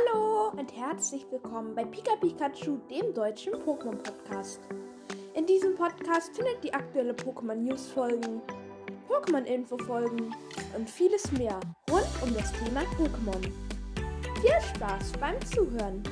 Hallo und herzlich willkommen bei Pika Pikachu, dem deutschen Pokémon-Podcast. In diesem Podcast findet ihr aktuelle Pokémon-News-Folgen, Pokémon-Info-Folgen und vieles mehr rund um das Thema Pokémon. Viel Spaß beim Zuhören!